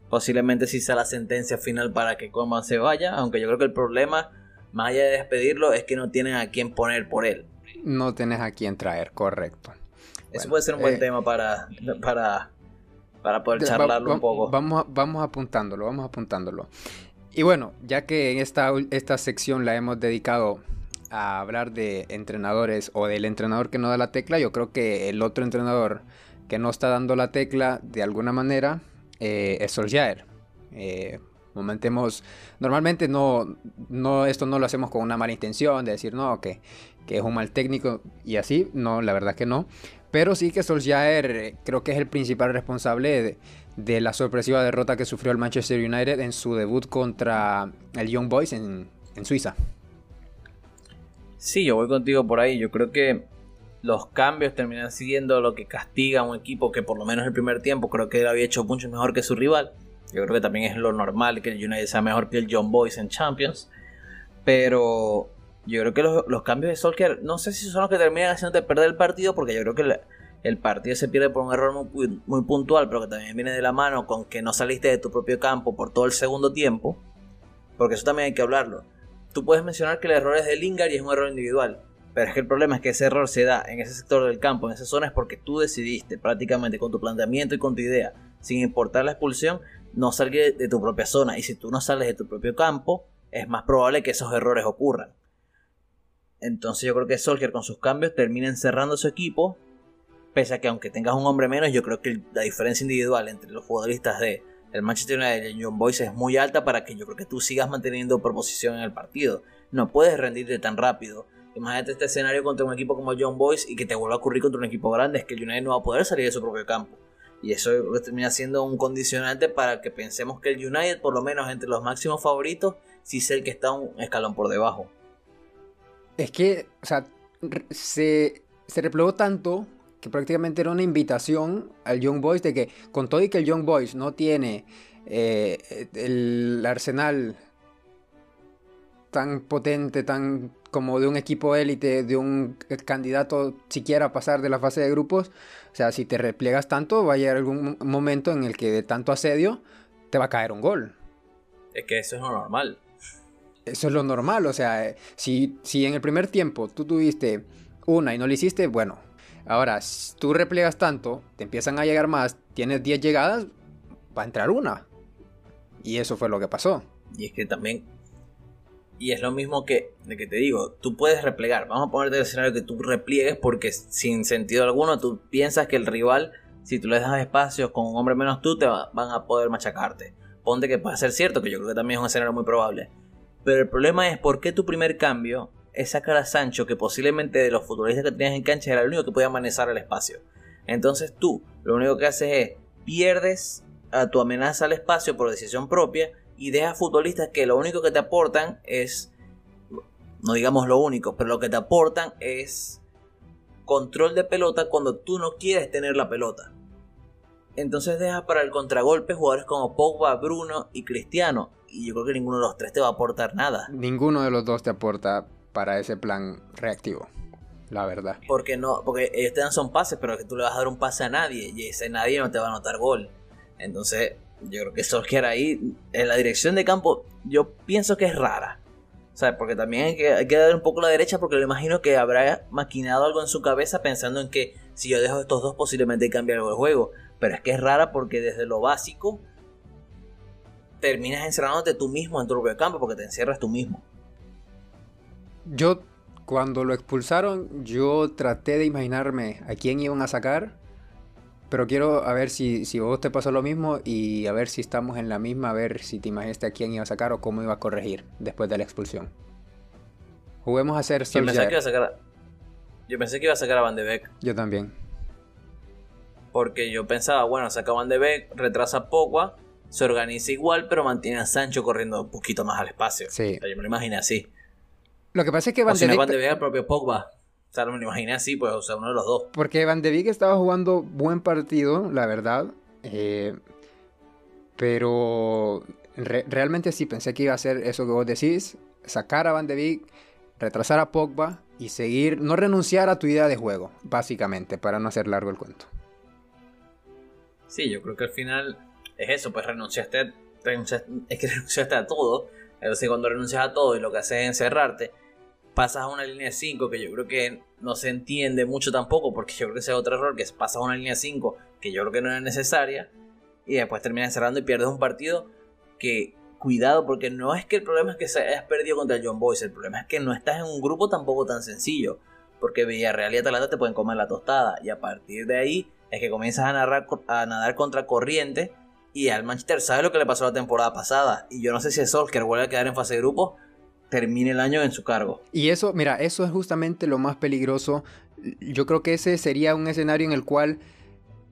posiblemente sí sea la sentencia final para que Coman se vaya. Aunque yo creo que el problema, más allá de despedirlo, es que no tienen a quién poner por él. No tienes a quién traer, correcto. Eso puede ser un buen eh, tema para, para, para poder charlarlo un poco. Vamos, vamos apuntándolo, vamos apuntándolo. Y bueno, ya que en esta, esta sección la hemos dedicado a hablar de entrenadores o del entrenador que no da la tecla, yo creo que el otro entrenador que no está dando la tecla de alguna manera eh, es Solskjaer. Eh, momentemos, normalmente no, no, esto no lo hacemos con una mala intención de decir no, que, que es un mal técnico y así, no, la verdad que no. Pero sí que Solskjaer eh, creo que es el principal responsable de, la sorpresiva derrota que sufrió el Manchester United en su debut contra el Young Boys en, en Suiza. Sí, yo voy contigo por ahí. Yo creo que los cambios terminan siguiendo lo que castiga a un equipo que por lo menos el primer tiempo creo que él había hecho mucho mejor que su rival. Yo creo que también es lo normal que el United sea mejor que el John Boys en Champions. Pero yo creo que los, cambios de Solskjaer no sé si son los que terminan haciéndote perder el partido porque yo creo que el, partido se pierde por un error muy, muy, puntual, pero que también viene de la mano con que no saliste de tu propio campo por todo el segundo tiempo. Porque eso también hay que hablarlo tú puedes mencionar que el error es de Lingard y es un error individual. Pero es que el problema es que ese error se da en ese sector del campo, en esa zona, es porque tú decidiste prácticamente con tu planteamiento y con tu idea, sin importar la expulsión, no salir de tu propia zona. Y si tú no sales de tu propio campo, es más probable que esos errores ocurran. Entonces yo creo que Solskjaer con sus cambios termina encerrando su equipo. Pese a que aunque tengas un hombre menos, yo creo que la diferencia individual entre los futbolistas de el Manchester United y el Young Boys es muy alta para que yo creo que tú sigas manteniendo proposición en el partido. No puedes rendirte tan rápido. Imagínate este escenario contra un equipo como Young Boys y que te vuelva a ocurrir contra un equipo grande. Es que el United no va a poder salir de su propio campo. Y eso termina siendo un condicionante para que pensemos que el United, por lo menos entre los máximos favoritos, sí es el que está un escalón por debajo. Es que, o sea, se, se replegó tanto que prácticamente era una invitación al Young Boys de que con todo y que el Young Boys no tiene eh, el arsenal tan potente, tan como de un equipo élite, de un candidato siquiera a pasar de la fase de grupos, o sea, si te replegas tanto, va a llegar algún momento en el que de tanto asedio te va a caer un gol. Es que eso es lo normal. Eso es lo normal, o sea, eh, si, si en el primer tiempo tú tuviste una y no le hiciste, bueno, ahora, si tú replegas tanto, te empiezan a llegar más, tienes 10 llegadas, va a entrar una. Y eso fue lo que pasó. Y es que también y es lo mismo que, de que te digo, tú puedes replegar. Vamos a ponerte el escenario que tú repliegues porque sin sentido alguno tú piensas que el rival, si tú le das espacios con un hombre menos tú, te van a poder machacarte. Ponte que puede ser cierto, que yo creo que también es un escenario muy probable. Pero el problema es por qué tu primer cambio es sacar a Sancho, que posiblemente de los futbolistas que tenías en cancha era el único que podía manejar el espacio. Entonces tú lo único que haces es pierdes a tu amenaza al espacio por decisión propia y dejas futbolistas que lo único que te aportan es, no digamos lo único, pero lo que te aportan es control de pelota cuando tú no quieres tener la pelota. Entonces dejas para el contragolpe jugadores como Pogba, Bruno y Cristiano. Y yo creo que ninguno de los tres te va a aportar nada. Ninguno de los dos te aporta para ese plan reactivo. La verdad. Porque no, porque ellos te dan son pases, pero que tú le vas a dar un pase a nadie. Y ese nadie no te va a anotar gol. Entonces, yo creo que Solskjaer ahí, en la dirección de campo, yo pienso que es rara. Sea, porque también hay que, dar un poco la derecha porque le imagino que habrá maquinado algo en su cabeza pensando en que si yo dejo estos dos posiblemente cambie algo el juego. Pero es que es rara porque desde lo básico terminas encerrándote tú mismo en tu propio campo porque te encierras tú mismo. Yo, cuando lo expulsaron, yo traté de imaginarme a quién iban a sacar pero quiero a ver si, si vos te pasó lo mismo y a ver si estamos en la misma, a ver si te imaginaste a quién iba a sacar o cómo iba a corregir después de la expulsión. Juguemos a hacer yo pensé, que iba a sacar yo pensé que iba a sacar a Van de Beek. Yo también. Porque yo pensaba, bueno, saca a Van de Beek, retrasa Pogba, se organiza igual, pero mantiene a Sancho corriendo un poquito más al espacio. Sí. yo me lo imaginé así. Lo que pasa es que Van, de Beek... Van de Beek el propio Pogba. O sea, no me lo imaginé así, pues, o sea, uno de los dos. Porque Van de Beek estaba jugando buen partido, la verdad. Eh, pero realmente sí pensé que iba a hacer eso que vos decís. Sacar a Van de Beek, retrasar a Pogba y seguir, no renunciar a tu idea de juego, básicamente, para no hacer largo el cuento. Sí, yo creo que al final es eso, pues renunciaste, renunciaste es que *laughs* renunciaste a todo. Entonces cuando renuncias a todo y lo que haces es encerrarte, pasas a una línea 5 que yo creo que no se entiende mucho tampoco, porque yo creo que ese es otro error, que pasas a una línea 5 que yo creo que no es necesaria, y después terminas cerrando y pierdes un partido que, cuidado, porque no es que el problema es que hayas perdido contra el John Boyce, el problema es que no estás en un grupo tampoco tan sencillo, porque Villarreal y Atalanta te pueden comer la tostada, y a partir de ahí es que comienzas a, narrar, a nadar contra corriente, y al Manchester sabe lo que le pasó la temporada pasada, y yo no sé si el Solskjaer vuelve a quedar en fase de grupo, termine el año en su cargo. Y eso, mira, eso es justamente lo más peligroso. Yo creo que ese sería un escenario en el cual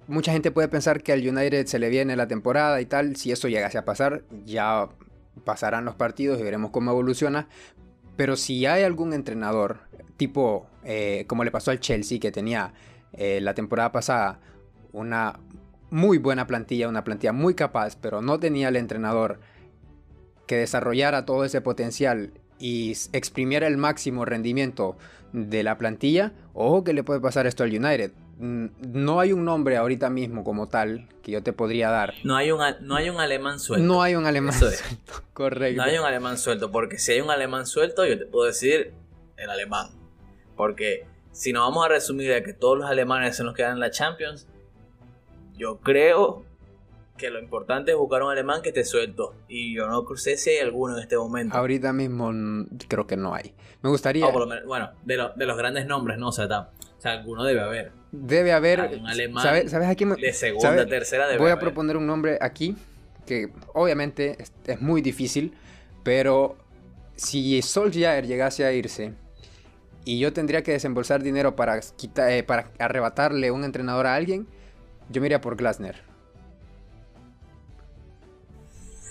mucha gente puede pensar que al United se le viene la temporada y tal. Si eso llegase a pasar, ya pasarán los partidos y veremos cómo evoluciona. Pero si hay algún entrenador, tipo eh, como le pasó al Chelsea, que tenía eh, la temporada pasada una muy buena plantilla, una plantilla muy capaz, pero no tenía el entrenador que desarrollara todo ese potencial y exprimiera el máximo rendimiento de la plantilla, ojo que le puede pasar esto al United. Mm, no hay un nombre ahorita mismo como tal que yo te podría dar. No hay un, no hay un alemán suelto. No hay un alemán suelto, *laughs* correcto. No hay un alemán suelto, porque si hay un alemán suelto, yo te puedo decir el alemán. Porque si nos vamos a resumir a que todos los alemanes son los que ganan la Champions, yo creo que lo importante es buscar un alemán que esté suelto. Y yo no sé si hay alguno en este momento. Ahorita mismo creo que no hay. Me gustaría. bueno, de, los grandes nombres, ¿no? O sea, o sea, alguno debe haber. Debe haber. Un alemán ¿sabes, ¿sabes aquí de segunda, tercera debe Voy a proponer un nombre aquí que obviamente es, muy difícil, pero si Solskjaer llegase a irse y yo tendría que desembolsar dinero para, quitar, eh, para arrebatarle un entrenador a alguien, yo me iría por Glasner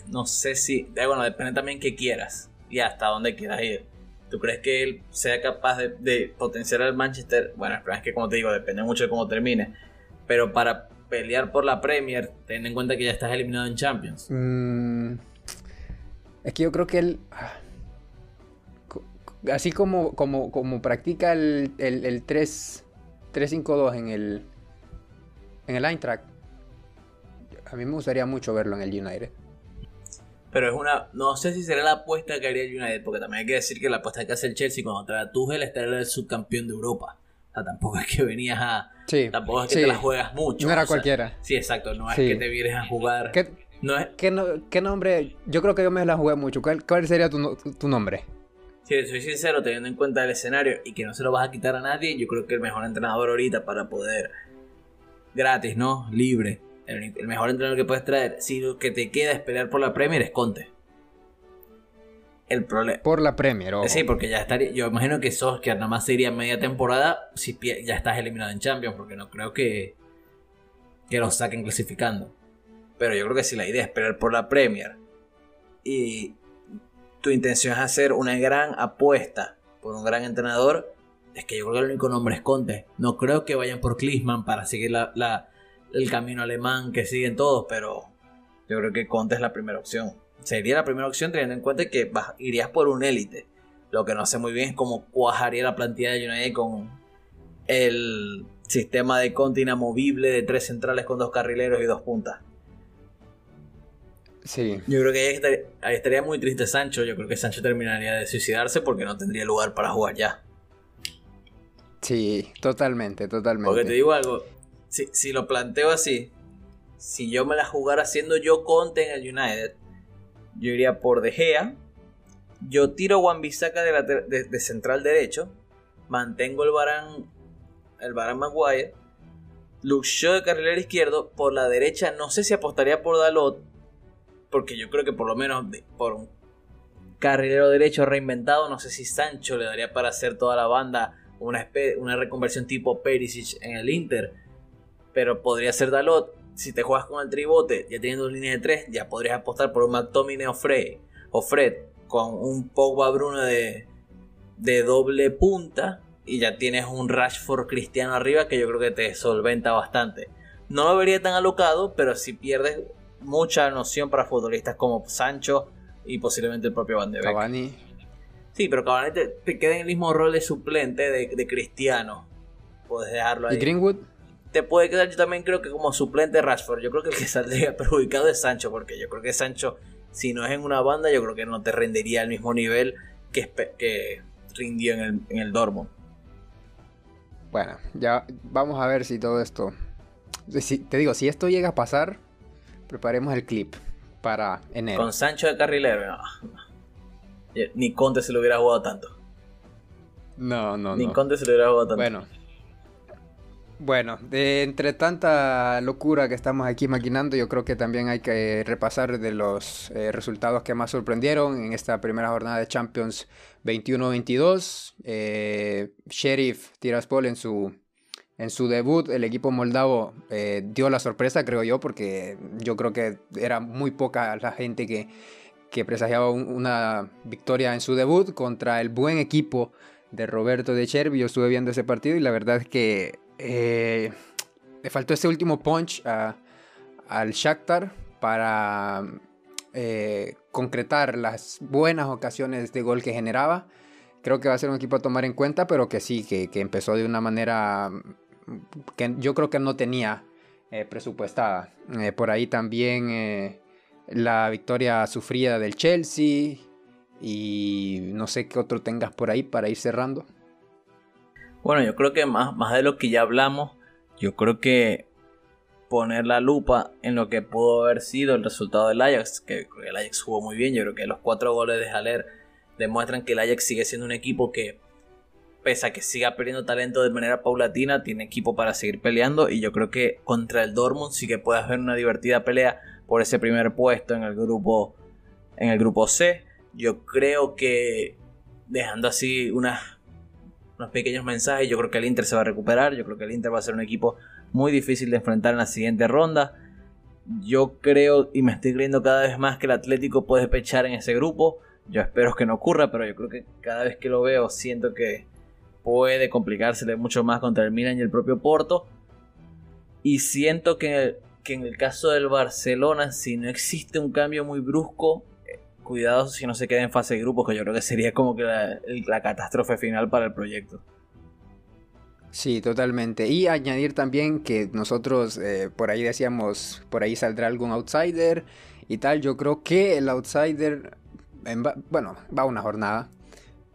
no sé si, eh, bueno, depende también qué quieras y hasta dónde quieras ir. ¿Tú crees que él sea capaz de, potenciar al Manchester? Bueno, el es que como te digo, depende mucho de cómo termine. Pero para pelear por la Premier, ten en cuenta que ya estás eliminado en Champions. Mm, es que yo creo que él... Ah, así como, como, como practica el, el, el 3-5-2 en el, en el Eintracht, a mí me gustaría mucho verlo en el United. Pero es una. No sé si será la apuesta que haría el United, porque también hay que decir que la apuesta que hace el Chelsea cuando trae a Tuchel es el subcampeón de Europa. O sea, tampoco es que venías a. Sí, tampoco es que sí. te la juegas mucho. No era o sea, cualquiera. Sí, exacto. No es Sí. que te vienes a jugar. ¿Qué, No es. qué no- qué nombre? Yo creo que yo me la jugué mucho. ¿Cuál, cuál sería tu, tu nombre? Si soy sincero, teniendo en cuenta el escenario y que no se lo vas a quitar a nadie, yo creo que el mejor entrenador ahorita para poder. Gratis, ¿no? Libre. El, el mejor entrenador que puedes traer, si lo que te queda es pelear por la Premier, es Conte. El problema. Por la Premier. ojo. Sí, porque ya estaría. Yo imagino que Solskjaer nada más sería media temporada si ya estás eliminado en Champions, porque no creo que. que lo saquen clasificando. Pero yo creo que si la idea es pelear por la Premier y tu intención es hacer una gran apuesta por un gran entrenador, es que yo creo que el único nombre es Conte. No creo que vayan por Klinsmann para seguir la, la- el camino alemán que siguen todos, pero yo creo que Conte es la primera opción. Sería la primera opción teniendo en cuenta que vas- irías por un élite. Lo que no sé muy bien es cómo cuajaría la plantilla de United con el sistema de Conte inamovible de tres centrales con dos carrileros y dos puntas. Sí. Yo creo que ahí estaría, ahí estaría muy triste Sancho. Yo creo que Sancho terminaría de suicidarse porque no tendría lugar para jugar ya. Sí, totalmente, totalmente. Porque te digo algo, si, si lo planteo así, si yo me la jugara siendo yo Conte en el United, yo iría por De Gea, yo tiro Bissaka de, central derecho, mantengo el Barán, el Barán Maguire, Shaw de carrilero izquierdo, por la derecha no sé si apostaría por Dalot, porque yo creo que por lo menos por un carrilero derecho reinventado, no sé si Sancho le daría para hacer toda la banda una, una reconversión tipo Perisic en el Inter. Pero podría ser Dalot. Si te juegas con el tribote, ya teniendo línea de 3, ya podrías apostar por un McTominay o Fred, o Fred con un Pogba Bruno de, de doble punta. Y ya tienes un Rashford Cristiano arriba que yo creo que te solventa bastante. No lo vería tan alocado, pero si pierdes mucha noción para futbolistas como Sancho y posiblemente el propio Van de Beek. Cavani. Sí, pero Cavani te, te queda en el mismo rol de suplente de, de Cristiano. Puedes dejarlo ahí. ¿Y Greenwood? Te puede quedar yo también creo que como suplente Rashford. Yo creo que el que *laughs* saldría perjudicado es Sancho, porque yo creo que Sancho, si no es en una banda, yo creo que no te rendiría al mismo nivel que, que rindió en el, en el Dortmund. Bueno, ya vamos a ver si todo esto... si- te digo, si esto llega a pasar, preparemos el clip para enero. Con Sancho de carrilero, no. Ni Conte se lo hubiera jugado tanto. No, no, Ni no. Conte se lo hubiera jugado tanto. Bueno. Bueno, de entre tanta locura que estamos aquí maquinando, yo creo que también hay que repasar de los eh, resultados que más sorprendieron en esta primera jornada de Champions 21-22. Eh, Sheriff Tiraspol en su, en su debut, el equipo moldavo eh, dio la sorpresa, creo yo, porque yo creo que era muy poca la gente que, que presagiaba un- una victoria en su debut contra el buen equipo de Roberto de Chervi. Yo estuve viendo ese partido y la verdad es que eh, le faltó ese último punch al Shakhtar para eh, concretar las buenas ocasiones de gol que generaba. Creo que va a ser un equipo a tomar en cuenta, pero que sí, que, empezó de una manera mm, que yo creo que no tenía eh, presupuestada. Por ahí también la victoria sufrida del Chelsea y no sé qué otro tengas por ahí para ir cerrando. Bueno, yo creo que más, más de lo que ya hablamos, yo creo que poner la lupa en lo que pudo haber sido el resultado del Ajax, que el Ajax jugó muy bien, yo creo que los cuatro goles de Haller demuestran que el Ajax sigue siendo un equipo que, pese a que siga perdiendo talento de manera paulatina, tiene equipo para seguir peleando y yo creo que contra el Dortmund sí que puede haber una divertida pelea por ese primer puesto en el grupo, en el grupo C. Yo creo que dejando así unas unos pequeños mensajes. Yo creo que el Inter se va a recuperar. Yo creo que el Inter va a ser un equipo muy difícil de enfrentar en la siguiente ronda. Yo creo y me estoy creyendo cada vez más que el Atlético puede pechar en ese grupo. Yo espero que no ocurra, pero yo creo que cada vez que lo veo siento que puede complicársele mucho más contra el Milan y el propio Porto. Y siento que, que en el caso del Barcelona, si no existe un cambio muy brusco, cuidado si no se queda en fase de grupos, que yo creo que sería como que la, catástrofe final para el proyecto. Sí, totalmente. Y añadir también que nosotros eh, por ahí decíamos, por ahí saldrá algún outsider y tal. Yo creo que el outsider, bueno, va una jornada,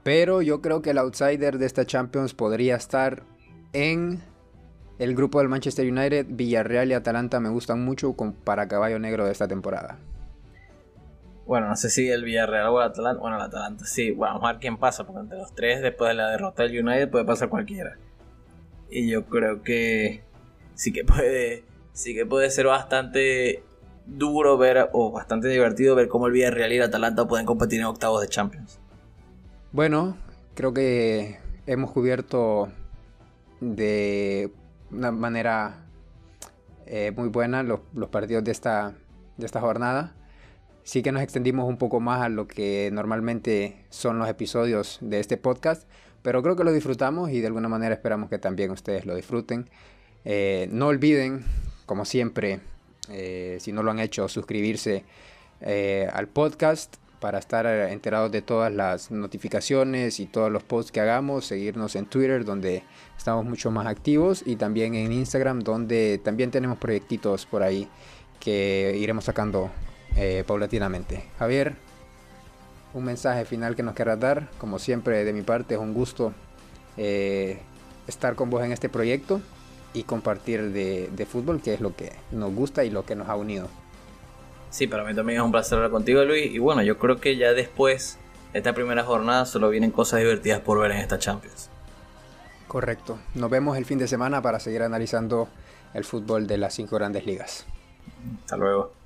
pero yo creo que el outsider de esta Champions podría estar en el grupo del Manchester United, Villarreal y Atalanta me gustan mucho para caballo negro de esta temporada. Bueno, no sé si el Villarreal o el Atalanta. Bueno, el Atalanta sí. vamos a ver quién pasa, porque entre los tres, después de la derrota del United, puede pasar cualquiera. Y yo creo que sí que puede, sí que puede ser bastante duro ver, o bastante divertido ver cómo el Villarreal y el Atalanta pueden competir en octavos de Champions. Bueno, creo que hemos cubierto de una manera eh, muy buena los, los partidos de esta, de esta jornada sí que nos extendimos un poco más a lo que normalmente son los episodios de este podcast, pero creo que lo disfrutamos y de alguna manera esperamos que también ustedes lo disfruten. Eh, no olviden, como siempre, eh, si no lo han hecho, suscribirse eh, al podcast para estar enterados de todas las notificaciones y todos los posts que hagamos, seguirnos en Twitter donde estamos mucho más activos y también en Instagram donde también tenemos proyectitos por ahí que iremos sacando eh, paulatinamente. Javier, un mensaje final que nos quieras dar. Como siempre, de mi parte, es un gusto eh, estar con vos en este proyecto y compartir de, fútbol, que es lo que nos gusta y lo que nos ha unido. Sí, para mí también es un placer hablar contigo, Luis. Y bueno, yo creo que ya después de esta primera jornada solo vienen cosas divertidas por ver en esta Champions. Correcto. Nos vemos el fin de semana para seguir analizando el fútbol de las cinco grandes ligas. Hasta luego.